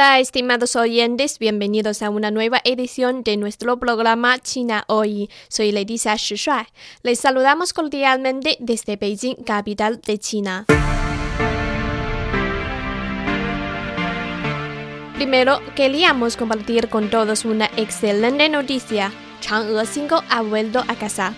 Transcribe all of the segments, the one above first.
Hola, estimados oyentes, bienvenidos a una nueva edición de nuestro programa China Hoy. Soy Leticia Shishuai. Les saludamos cordialmente desde Beijing, capital de China. Primero, queríamos compartir con todos una excelente noticia. Chang'e 5 ha vuelto a casa.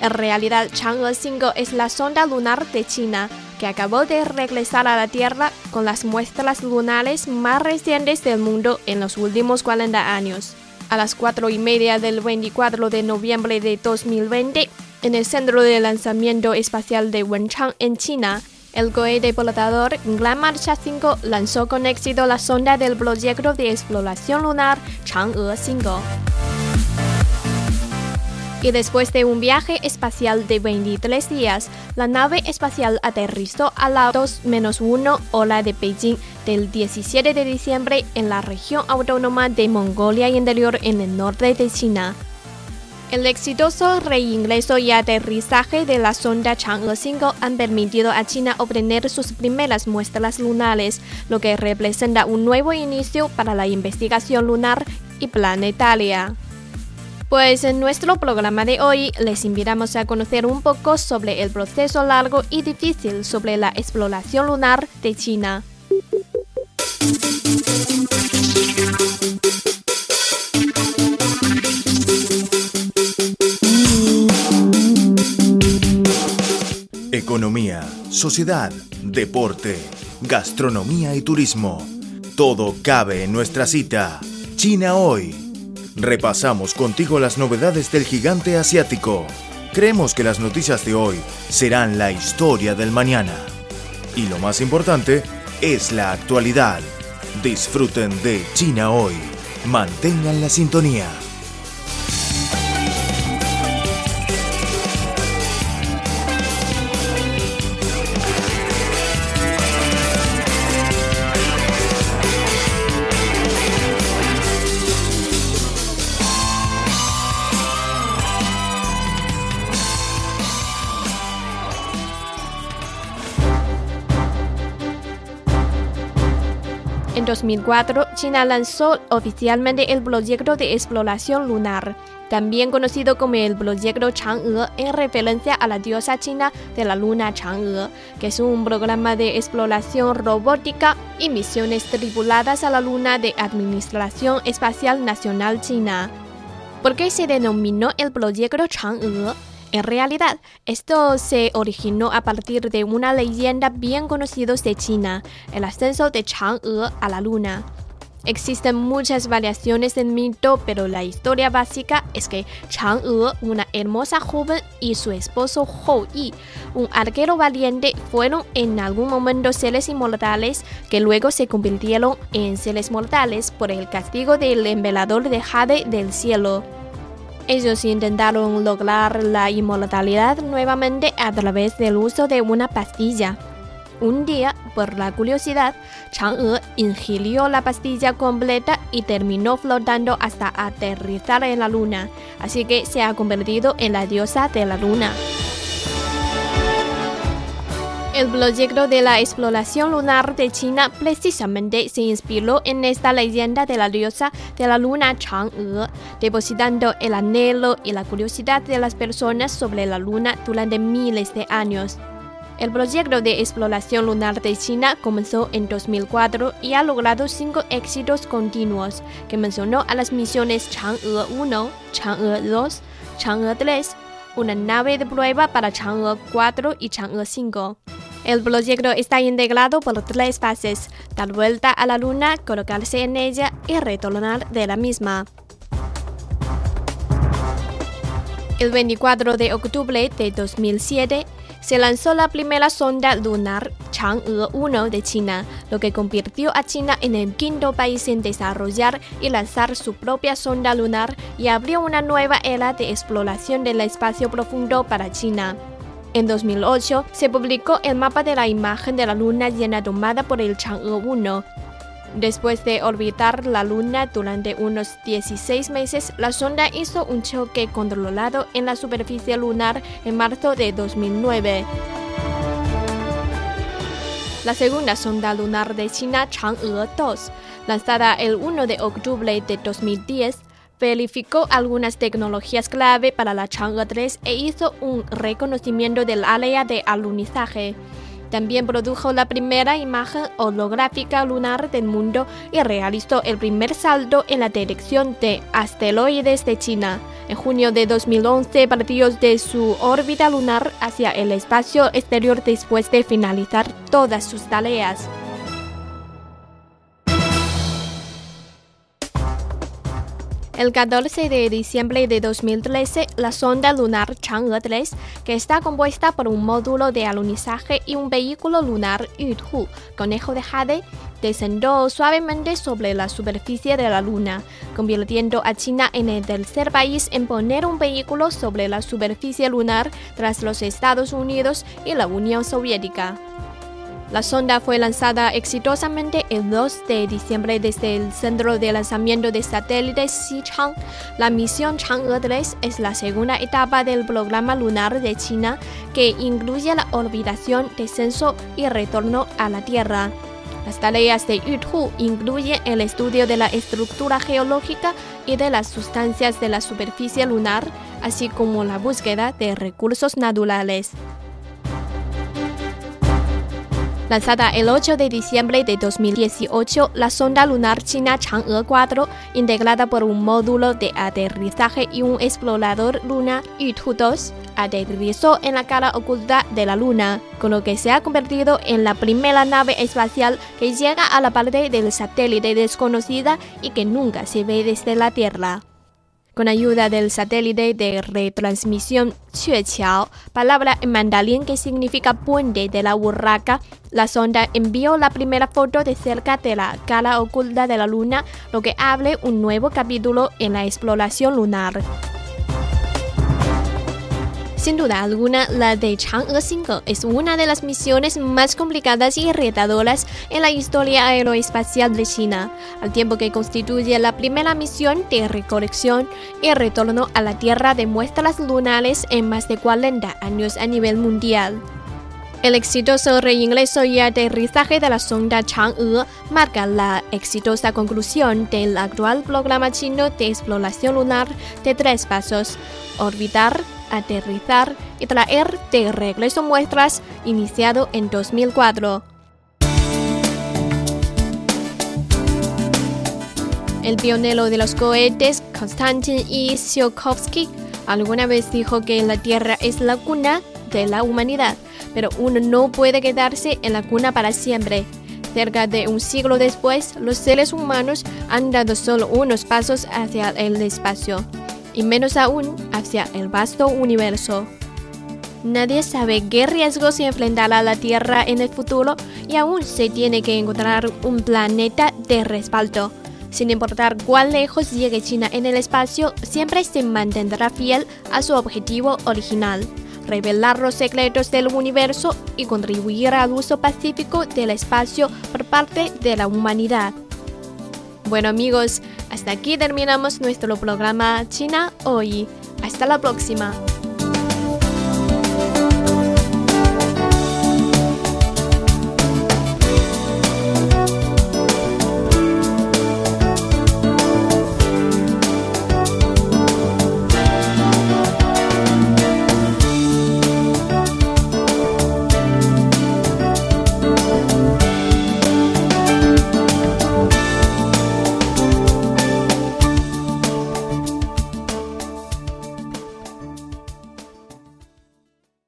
En realidad, Chang'e 5 es la sonda lunar de China que acabó de regresar a la Tierra con las muestras lunares más recientes del mundo en los últimos 40 años. A las 4 y media del 24 de noviembre de 2020, en el centro de lanzamiento espacial de Wenchang en China, el cohete portador Gran Marcha 5 lanzó con éxito la sonda del proyecto de exploración lunar Chang'e 5 y después de un viaje espacial de 23 días, la nave espacial aterrizó a las 2-1 hora de Beijing del 17 de diciembre en la región autónoma de Mongolia Interior en el norte de China. El exitoso reingreso y aterrizaje de la sonda Chang'e 5 han permitido a China obtener sus primeras muestras lunares, lo que representa un nuevo inicio para la investigación lunar y planetaria. Pues en nuestro programa de hoy les invitamos a conocer un poco sobre el proceso largo y difícil sobre la exploración lunar de China. Economía, sociedad, deporte, gastronomía y turismo. Todo cabe en nuestra cita. China hoy. Repasamos contigo las novedades del gigante asiático. Creemos que las noticias de hoy serán la historia del mañana. Y lo más importante es la actualidad. Disfruten de China hoy. Mantengan la sintonía. 2004, China lanzó oficialmente el proyecto de exploración lunar, también conocido como el proyecto Chang'e en referencia a la diosa china de la luna Chang'e, que es un programa de exploración robótica y misiones tripuladas a la luna de Administración Espacial Nacional China. ¿Por qué se denominó el proyecto Chang'e? En realidad, esto se originó a partir de una leyenda bien conocida de China, el ascenso de Chang'e a la luna. Existen muchas variaciones del mito, pero la historia básica es que Chang'e, una hermosa joven, y su esposo Hou Yi, un arquero valiente, fueron en algún momento seres inmortales que luego se convirtieron en seres mortales por el castigo del envelador de Jade del cielo. Ellos intentaron lograr la inmortalidad nuevamente a través del uso de una pastilla. Un día, por la curiosidad, Chang'e ingirió la pastilla completa y terminó flotando hasta aterrizar en la luna, así que se ha convertido en la diosa de la luna. El proyecto de la exploración lunar de China precisamente se inspiró en esta leyenda de la diosa de la luna Chang'e, depositando el anhelo y la curiosidad de las personas sobre la luna durante miles de años. El proyecto de exploración lunar de China comenzó en 2004 y ha logrado cinco éxitos continuos, que mencionó a las misiones Chang'e 1, Chang'e 2, Chang'e 3, una nave de prueba para Chang'e 4 y Chang'e 5. El proyecto está integrado por tres fases, dar vuelta a la Luna, colocarse en ella y retornar de la misma. El 24 de octubre de 2007 se lanzó la primera sonda lunar Chang'e 1 de China, lo que convirtió a China en el quinto país en desarrollar y lanzar su propia sonda lunar y abrió una nueva era de exploración del espacio profundo para China. En 2008 se publicó el mapa de la imagen de la luna llena tomada por el Chang'e 1. Después de orbitar la luna durante unos 16 meses, la sonda hizo un choque controlado en la superficie lunar en marzo de 2009. La segunda sonda lunar de China, Chang'e 2, lanzada el 1 de octubre de 2010, verificó algunas tecnologías clave para la Chang'e 3 e hizo un reconocimiento del área de alunizaje. También produjo la primera imagen holográfica lunar del mundo y realizó el primer salto en la dirección de asteroides de China. En junio de 2011 partió de su órbita lunar hacia el espacio exterior después de finalizar todas sus tareas. El 14 de diciembre de 2013, la sonda lunar Chang'e 3, que está compuesta por un módulo de alunizaje y un vehículo lunar Yutu, conejo de jade, descendió suavemente sobre la superficie de la Luna, convirtiendo a China en el tercer país en poner un vehículo sobre la superficie lunar tras los Estados Unidos y la Unión Soviética. La sonda fue lanzada exitosamente el 2 de diciembre desde el Centro de Lanzamiento de Satélites Xichang. La misión Chang'e 3 es la segunda etapa del programa lunar de China que incluye la orbitación, descenso y retorno a la Tierra. Las tareas de Yutu incluyen el estudio de la estructura geológica y de las sustancias de la superficie lunar, así como la búsqueda de recursos naturales. Lanzada el 8 de diciembre de 2018, la sonda lunar china Chang'e 4, integrada por un módulo de aterrizaje y un explorador lunar Yutu 2, aterrizó en la cara oculta de la Luna, con lo que se ha convertido en la primera nave espacial que llega a la parte del satélite desconocida y que nunca se ve desde la Tierra con ayuda del satélite de retransmisión Chueqiao, palabra en mandarín que significa puente de la burraca, la sonda envió la primera foto de cerca de la cara oculta de la Luna, lo que abre un nuevo capítulo en la exploración lunar. Sin duda alguna, la de Chang'e 5 es una de las misiones más complicadas y retadoras en la historia aeroespacial de China, al tiempo que constituye la primera misión de recolección y retorno a la Tierra de muestras lunares en más de 40 años a nivel mundial. El exitoso reingreso y aterrizaje de la sonda Chang'e marca la exitosa conclusión del actual programa chino de exploración lunar de tres pasos: orbitar, aterrizar y traer de regreso muestras iniciado en 2004. El pionero de los cohetes, Konstantin. Tsiolkovsky, alguna vez dijo que la Tierra es la cuna de la humanidad, pero uno no puede quedarse en la cuna para siempre. Cerca de un siglo después, los seres humanos han dado solo unos pasos hacia el espacio y menos aún hacia el vasto universo. Nadie sabe qué riesgos enfrentará la Tierra en el futuro y aún se tiene que encontrar un planeta de respaldo. Sin importar cuán lejos llegue China en el espacio, siempre se mantendrá fiel a su objetivo original, revelar los secretos del universo y contribuir al uso pacífico del espacio por parte de la humanidad. Bueno amigos, hasta aquí terminamos nuestro programa China hoy. Hasta la próxima.